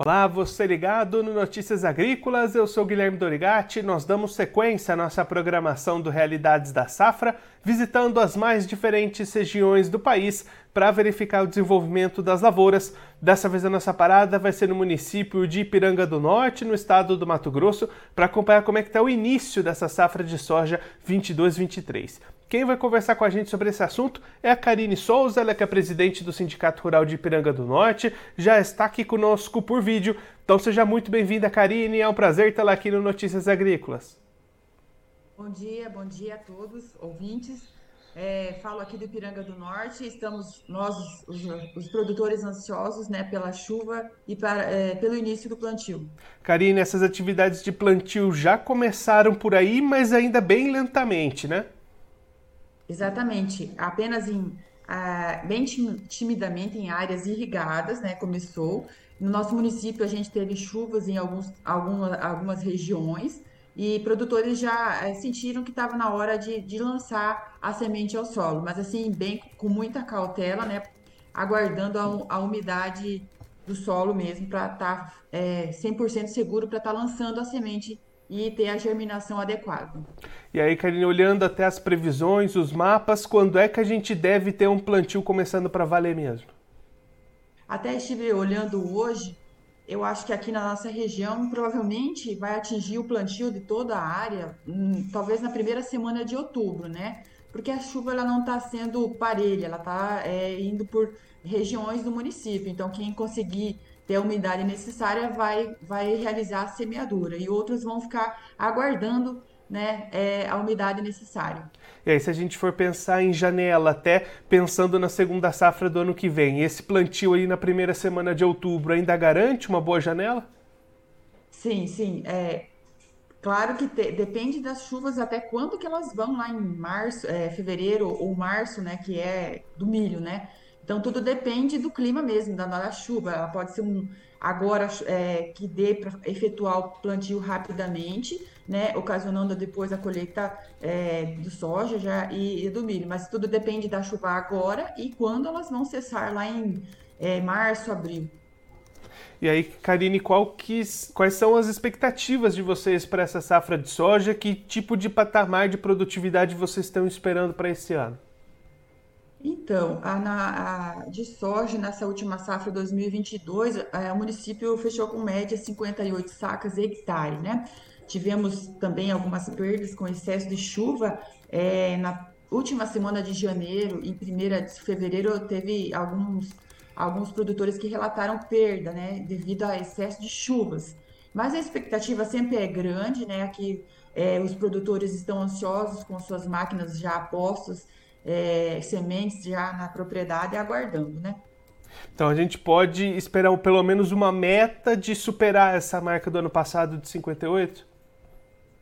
Olá, você ligado no Notícias Agrícolas, eu sou Guilherme Dorigati. Nós damos sequência à nossa programação do Realidades da Safra, visitando as mais diferentes regiões do país para verificar o desenvolvimento das lavouras. Dessa vez a nossa parada vai ser no município de Ipiranga do Norte, no estado do Mato Grosso, para acompanhar como é que está o início dessa safra de soja 22-23. Quem vai conversar com a gente sobre esse assunto é a Karine Souza, ela que é presidente do Sindicato Rural de Ipiranga do Norte, já está aqui conosco por vídeo. Então seja muito bem-vinda, Karine, é um prazer tê-la aqui no Notícias Agrícolas. Bom dia, bom dia a todos, ouvintes. É, falo aqui do Ipiranga do Norte, estamos nós, os, os produtores ansiosos né, pela chuva e para, é, pelo início do plantio. Karine, essas atividades de plantio já começaram por aí, mas ainda bem lentamente, né? Exatamente, apenas em ah, bem timidamente em áreas irrigadas, né? Começou. No nosso município a gente teve chuvas em alguns, alguma, algumas regiões e produtores já é, sentiram que estava na hora de, de lançar a semente ao solo, mas assim, bem com muita cautela, né? Aguardando a, a umidade do solo mesmo para estar tá, é, 100% seguro para estar tá lançando a semente e ter a germinação adequada. E aí, Karine, olhando até as previsões, os mapas, quando é que a gente deve ter um plantio começando para valer mesmo? Até estive olhando hoje, eu acho que aqui na nossa região provavelmente vai atingir o plantio de toda a área, hum, talvez na primeira semana de outubro, né? Porque a chuva ela não está sendo parelha, ela está é, indo por regiões do município. Então, quem conseguir ter a umidade necessária, vai, vai realizar a semeadura. E outros vão ficar aguardando né, é, a umidade necessária. E aí, se a gente for pensar em janela, até pensando na segunda safra do ano que vem, esse plantio aí na primeira semana de outubro ainda garante uma boa janela? Sim, sim. É, claro que te, depende das chuvas até quando que elas vão lá em março, é, fevereiro ou março, né, que é do milho, né? Então, tudo depende do clima mesmo, da, da chuva. Ela pode ser um agora é, que dê para efetuar o plantio rapidamente, né, ocasionando depois a colheita é, do soja já, e, e, do milho. Mas tudo depende da chuva agora e quando elas vão cessar lá em é, março, abril. E aí, Karine, que, quais são as expectativas de vocês para essa safra de soja? Que tipo de patamar de produtividade vocês estão esperando para esse ano? Então, a, a, de soja, nessa última safra 2022, a, o município fechou com média 58 sacas hectare, né? Tivemos também algumas perdas com excesso de chuva. É, na última semana de janeiro e primeira de fevereiro, teve alguns, alguns produtores que relataram perda, né? Devido a excesso de chuvas. Mas a expectativa sempre é grande, né? Aqui é, os produtores estão ansiosos com suas máquinas já postas é, sementes já na propriedade aguardando, né? Então a gente pode esperar pelo menos uma meta de superar essa marca do ano passado de 58?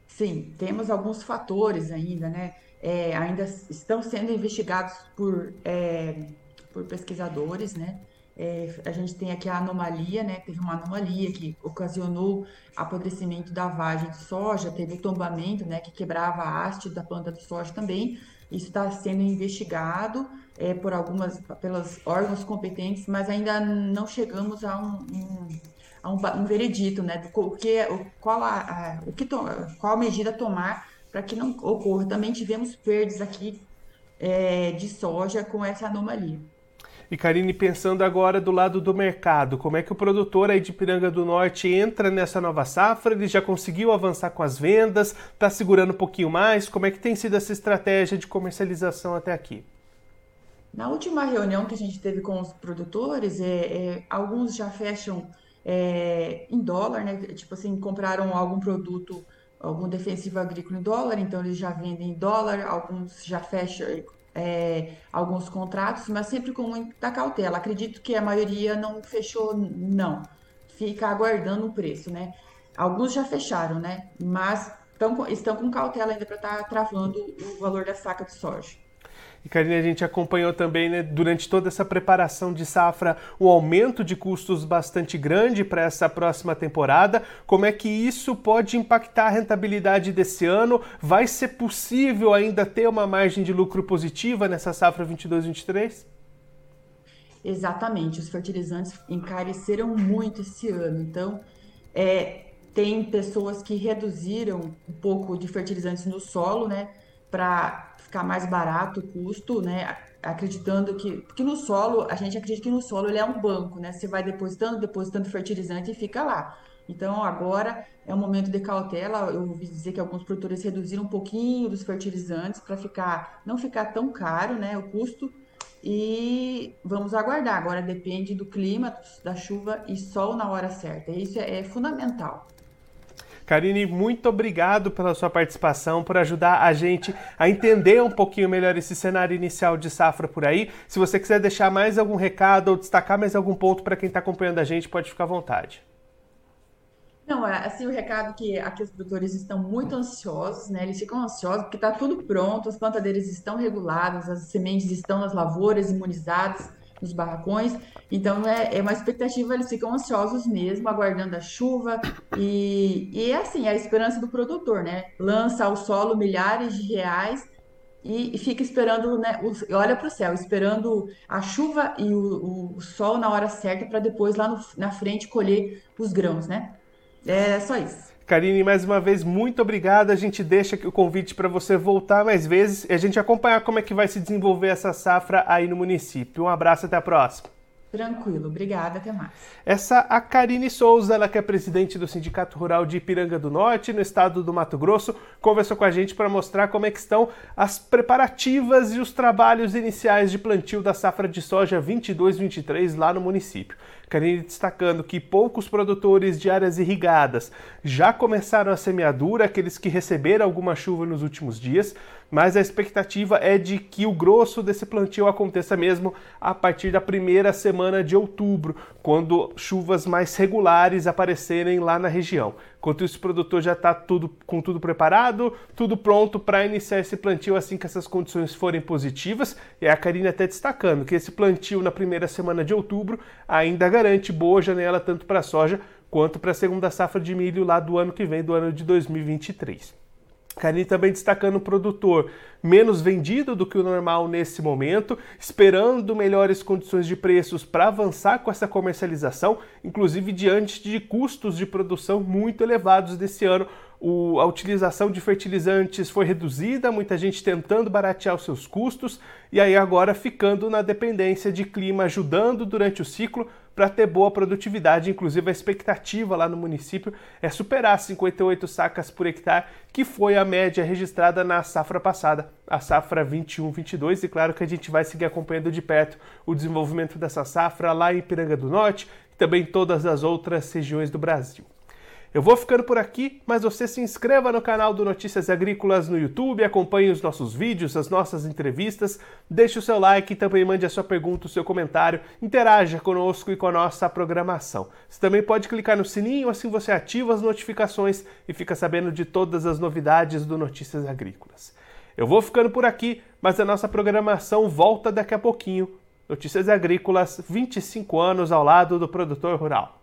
Sim, temos alguns fatores ainda, né? É, ainda estão sendo investigados por, é, por pesquisadores, né? É, a gente tem aqui a anomalia, né? Teve uma anomalia que ocasionou apodrecimento da vagem de soja, teve o tombamento, né? Que quebrava a haste da planta de soja também. Isso está sendo investigado é, por algumas, pelos órgãos competentes, mas ainda não chegamos a um, um, a um, um veredito, né? Do que, o, qual, a, a, o que to, qual medida tomar para que não ocorra. Também tivemos perdas aqui é, de soja com essa anomalia. E Karine, pensando agora do lado do mercado, como é que o produtor aí de Piranga do Norte entra nessa nova safra? Ele já conseguiu avançar com as vendas? Está segurando um pouquinho mais? Como é que tem sido essa estratégia de comercialização até aqui? Na última reunião que a gente teve com os produtores, é, é alguns já fecham é, em dólar, né? Tipo assim, compraram algum produto, algum defensivo agrícola em dólar, então eles já vendem em dólar, alguns já fecham, é, alguns contratos, mas sempre com muita cautela. Acredito que a maioria não fechou, não. Fica aguardando o preço, né? Alguns já fecharam, né? Mas tão, estão com cautela ainda para estar tá travando o valor da saca de soja. E Karine, a gente acompanhou também, né, durante toda essa preparação de safra, um aumento de custos bastante grande para essa próxima temporada. Como é que isso pode impactar a rentabilidade desse ano? Vai ser possível ainda ter uma margem de lucro positiva nessa safra 22-23? Exatamente, os fertilizantes encareceram muito esse ano. Então, é, tem pessoas que reduziram um pouco de fertilizantes no solo, né, para ficar mais barato o custo, né, acreditando que, porque no solo, a gente acredita que no solo ele é um banco, né, você vai depositando, depositando fertilizante e fica lá. Então, agora é um momento de cautela. Eu ouvi dizer que alguns produtores reduziram um pouquinho dos fertilizantes para ficar, não ficar tão caro, né, o custo. E vamos aguardar. Agora depende do clima, da chuva e sol na hora certa. Isso é, é fundamental. Karine, muito obrigado pela sua participação, por ajudar a gente a entender um pouquinho melhor esse cenário inicial de safra por aí. Se você quiser deixar mais algum recado ou destacar mais algum ponto para quem está acompanhando a gente, pode ficar à vontade. Não, é, assim, o recado que aqui os produtores estão muito ansiosos, né? Eles ficam ansiosos porque está tudo pronto, as plantas deles estão reguladas, as sementes estão nas lavouras, imunizadas nos barracões. Então é, é uma expectativa, eles ficam ansiosos mesmo, aguardando a chuva. E, e é assim, é a esperança do produtor, né? Lança ao solo milhares de reais e, e fica esperando, né? O, olha para o céu, esperando a chuva e o, o sol na hora certa para depois lá no, na frente colher os grãos, né? É só isso. Karine, mais uma vez, muito obrigado. A gente deixa o convite para você voltar mais vezes e a gente acompanhar como é que vai se desenvolver essa safra aí no município. Um abraço, até a próxima. Tranquilo, obrigada, até mais. Essa a Karine Souza, ela que é presidente do Sindicato Rural de Ipiranga do Norte, no estado do Mato Grosso, conversou com a gente para mostrar como é que estão as preparativas e os trabalhos iniciais de plantio da safra de soja 22-23 lá no município. Karine destacando que poucos produtores de áreas irrigadas já começaram a semeadura, aqueles que receberam alguma chuva nos últimos dias, mas a expectativa é de que o grosso desse plantio aconteça mesmo a partir da primeira semana de outubro, quando chuvas mais regulares aparecerem lá na região. Enquanto isso, o produtor já está tudo, com tudo preparado, tudo pronto para iniciar esse plantio assim que essas condições forem positivas. E a Karine até destacando que esse plantio na primeira semana de outubro ainda garante boa janela tanto para a soja quanto para a segunda safra de milho lá do ano que vem, do ano de 2023. Karine também destacando o produtor menos vendido do que o normal nesse momento, esperando melhores condições de preços para avançar com essa comercialização, inclusive diante de custos de produção muito elevados desse ano. O, a utilização de fertilizantes foi reduzida, muita gente tentando baratear os seus custos, e aí agora ficando na dependência de clima ajudando durante o ciclo para ter boa produtividade. Inclusive, a expectativa lá no município é superar 58 sacas por hectare, que foi a média registrada na safra passada, a safra 21-22. E claro que a gente vai seguir acompanhando de perto o desenvolvimento dessa safra lá em Piranga do Norte e também todas as outras regiões do Brasil. Eu vou ficando por aqui, mas você se inscreva no canal do Notícias Agrícolas no YouTube, acompanhe os nossos vídeos, as nossas entrevistas, deixe o seu like e também mande a sua pergunta, o seu comentário, interaja conosco e com a nossa programação. Você também pode clicar no sininho, assim você ativa as notificações e fica sabendo de todas as novidades do Notícias Agrícolas. Eu vou ficando por aqui, mas a nossa programação volta daqui a pouquinho. Notícias Agrícolas, 25 anos ao lado do produtor rural.